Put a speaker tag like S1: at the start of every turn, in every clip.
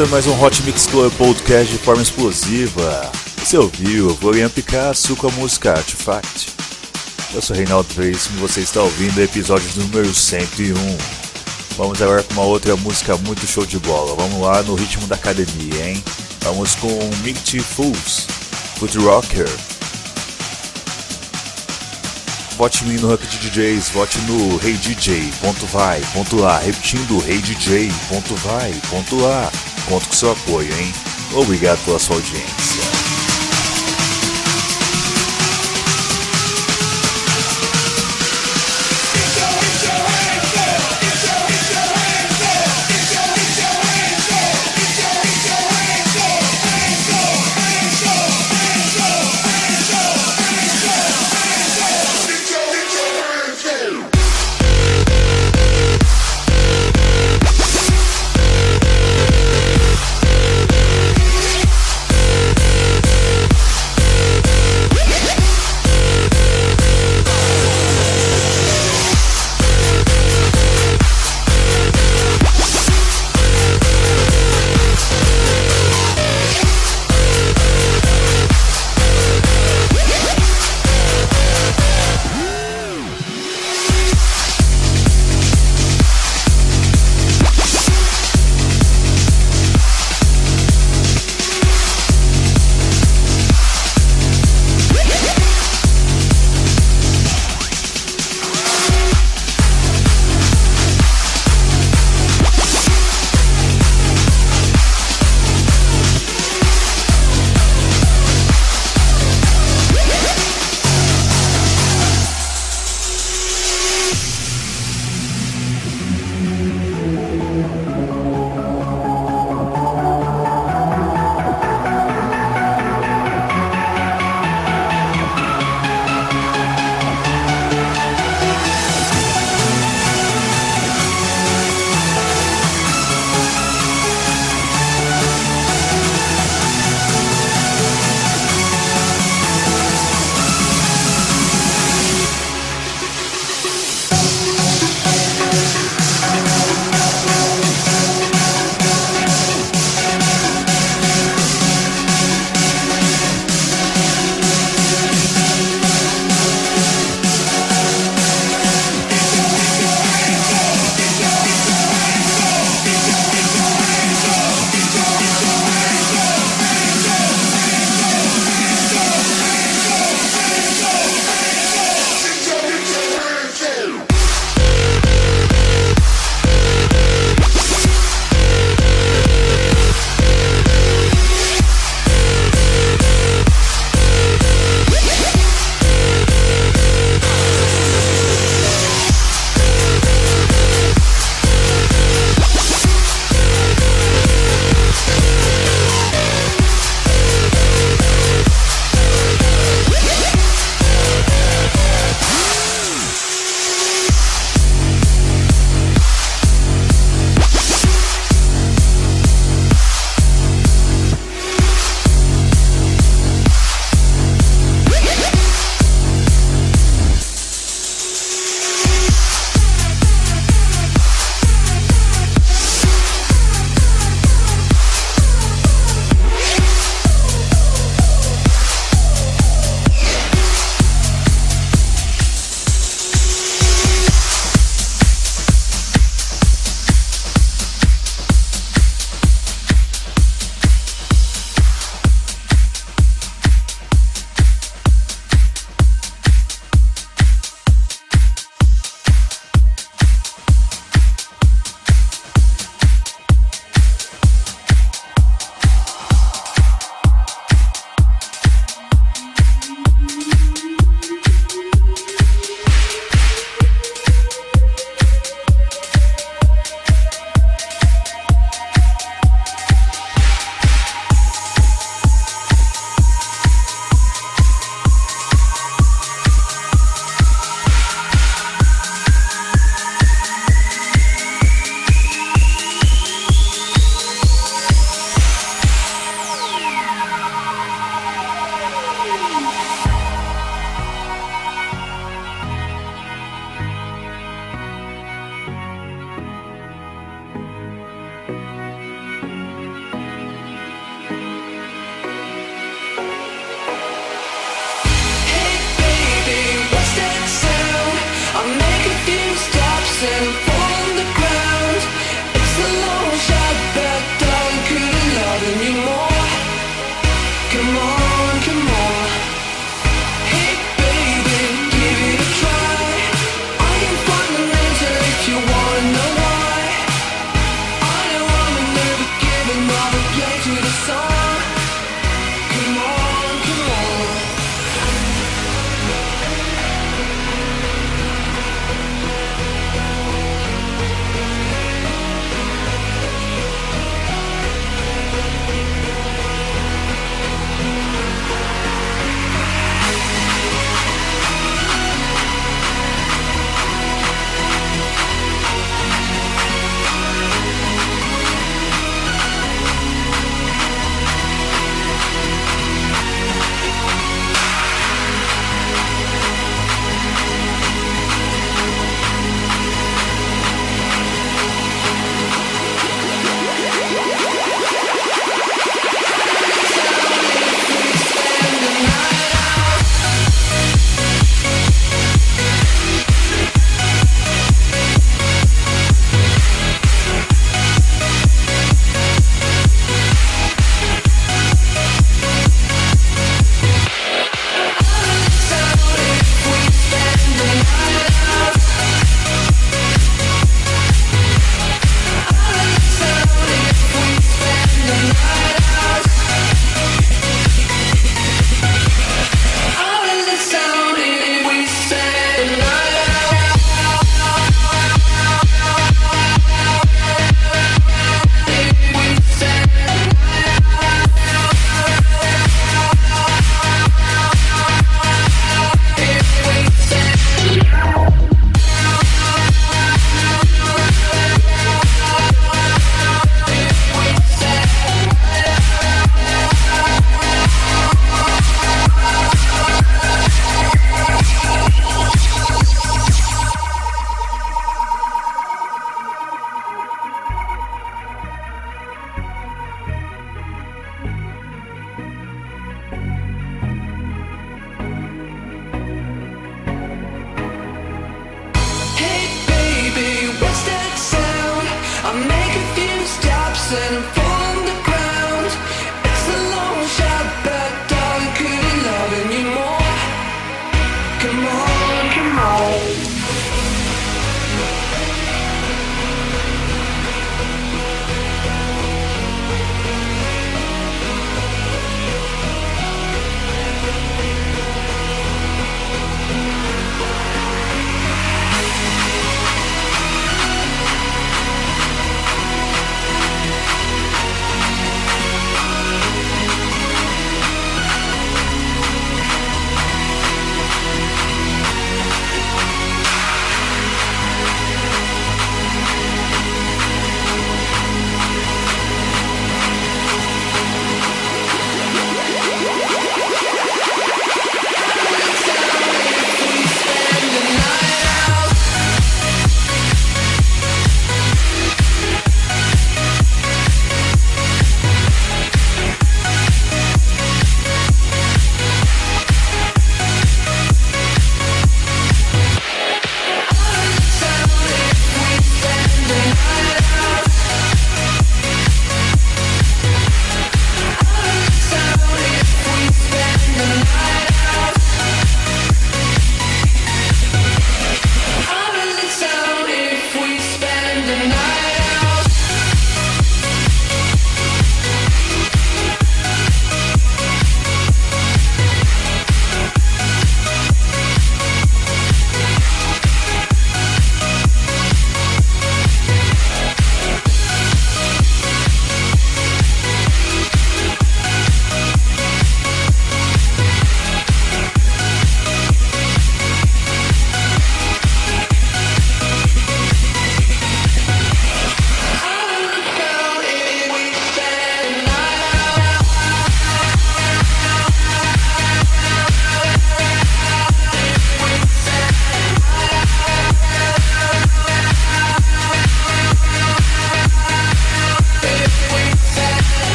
S1: Começando mais um Hot Mix Club Podcast de forma explosiva. Você ouviu Florian Picasso com a música Artifact. Eu sou Reinaldo Veríssimo e você está ouvindo o episódio número 101. Vamos agora com uma outra música muito show de bola. Vamos lá no ritmo da academia, hein? Vamos com Mighty Fools, Foot Rocker. Vote no Rank de DJs, vote no Hey DJ, ponto vai, ponto lá, repetindo Hey Conto com seu apoio, hein? Obrigado pela sua audiência.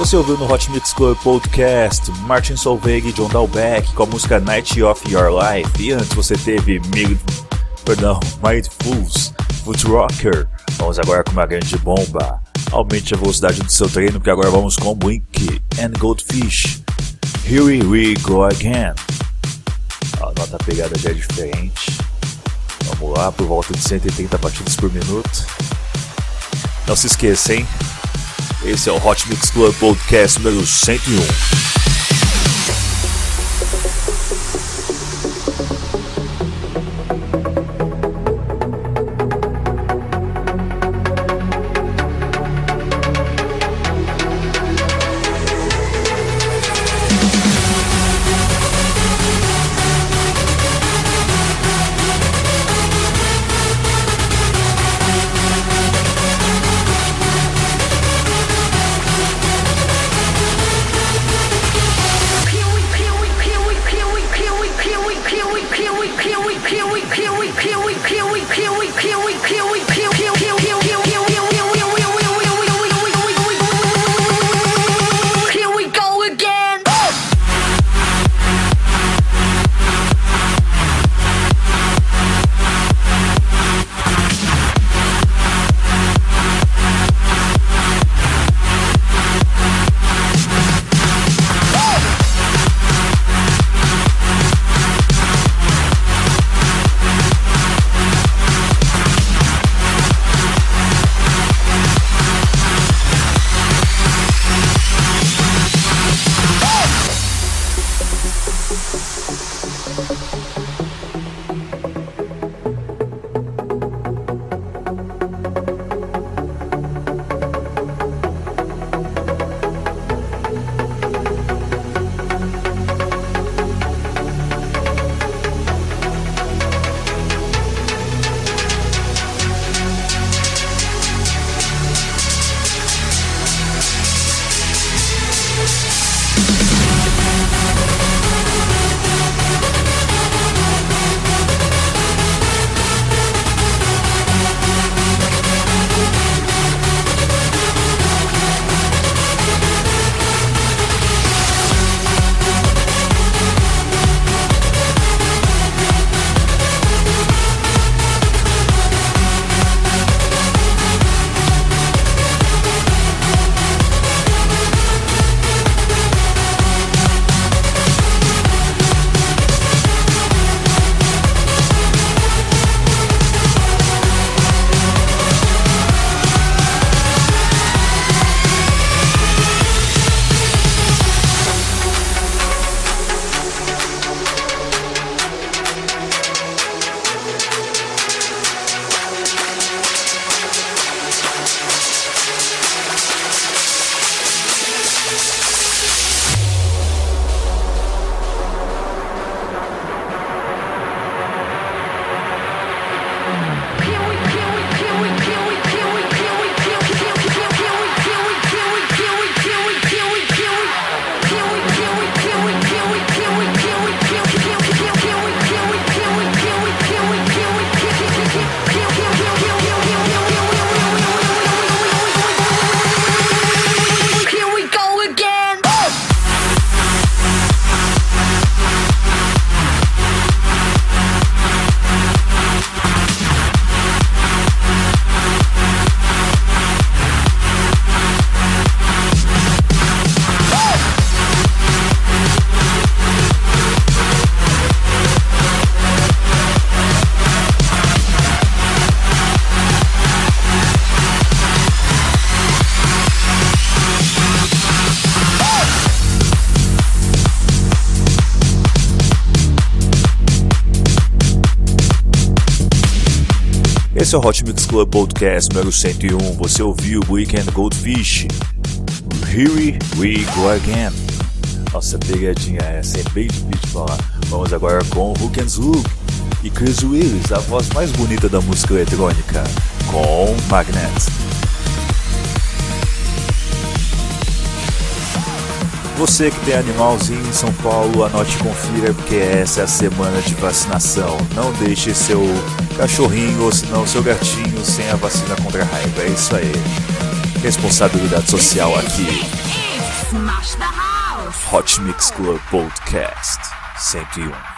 S1: Você ouviu no Hot Mix Club Podcast Martin Solveig e John Dalbeck com a música Night of Your Life. E antes você teve Mid... Perdão, Mindfuls, Foot Rocker. Vamos agora com uma grande bomba. Aumente a velocidade do seu treino, porque agora vamos com Wink and Goldfish. Here we go again. A nota pegada já é diferente. Vamos lá, por volta de 180 batidas por minuto. Não se esqueça, hein? Esse é o Hot Mix Club Podcast número 101. Esse é o Hot Mix Club Podcast número 101. Você ouviu Weekend Goldfish. Here we go again. Nossa, pegadinha essa é bem difícil falar. Vamos agora com Hook and Hook e Chris Willis, a voz mais bonita da música eletrônica, com Magnet. Você que tem animalzinho em São Paulo, anote e confira, porque essa é a semana de vacinação. Não deixe seu cachorrinho ou senão seu gatinho sem a vacina contra a raiva. É isso aí. Responsabilidade social aqui. Smash the House. Hot Mix Club Podcast 101.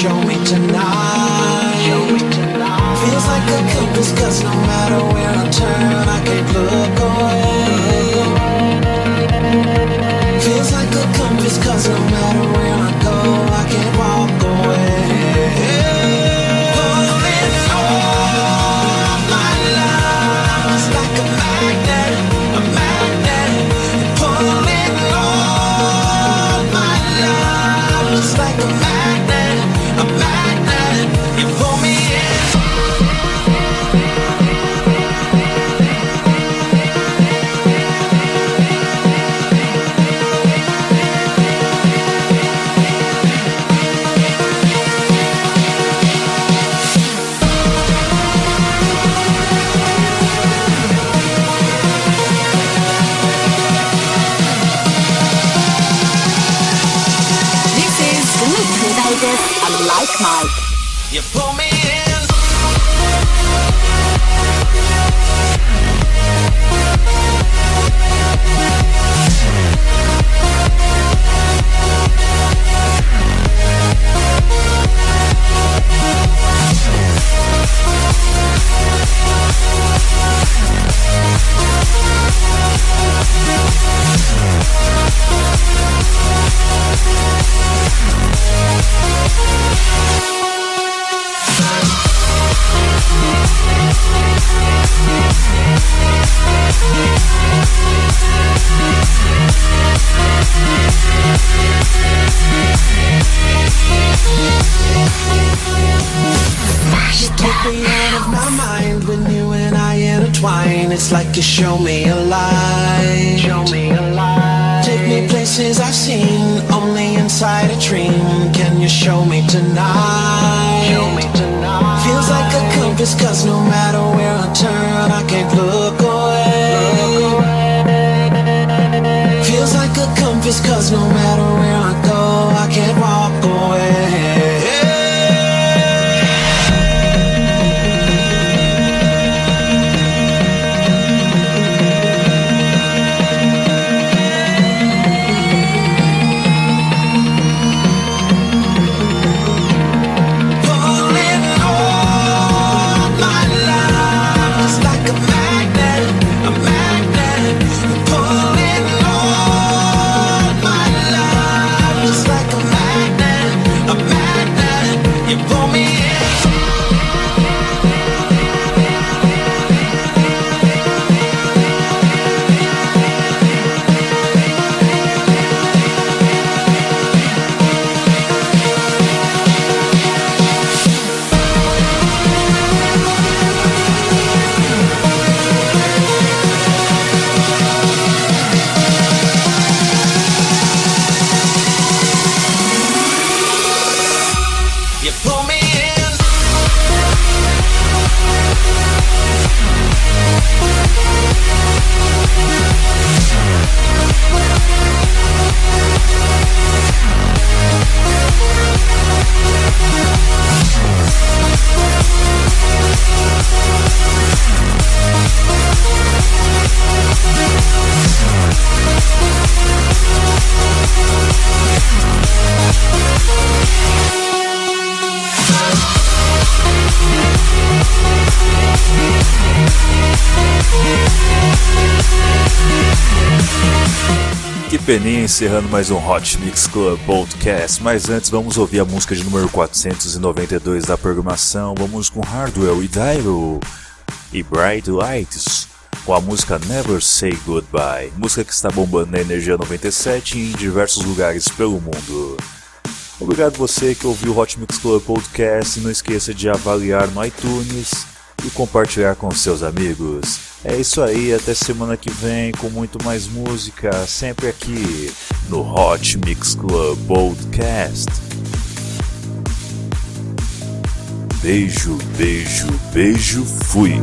S2: Show me tonight? Show me tonight. Feels like a compass, cause no matter where I turn, I can't look i'm Like Mike. You pull me It's like you show me a light. Show me a lie. Take me places I've seen only inside a dream. Can you show me tonight? Show me tonight. Feels like a compass, cause no matter
S1: peninha encerrando mais um Hot Mix Club Podcast, mas antes vamos ouvir a música de número 492 da programação. Vamos com Hardwell e Dyro e Bright Lights com a música Never Say Goodbye, música que está bombando na Energia 97 em diversos lugares pelo mundo. Obrigado você que ouviu o Hot Mix Club Podcast, não esqueça de avaliar no iTunes e compartilhar com seus amigos. É isso aí, até semana que vem com muito mais música, sempre aqui no Hot Mix Club Podcast. Beijo, beijo, beijo, fui.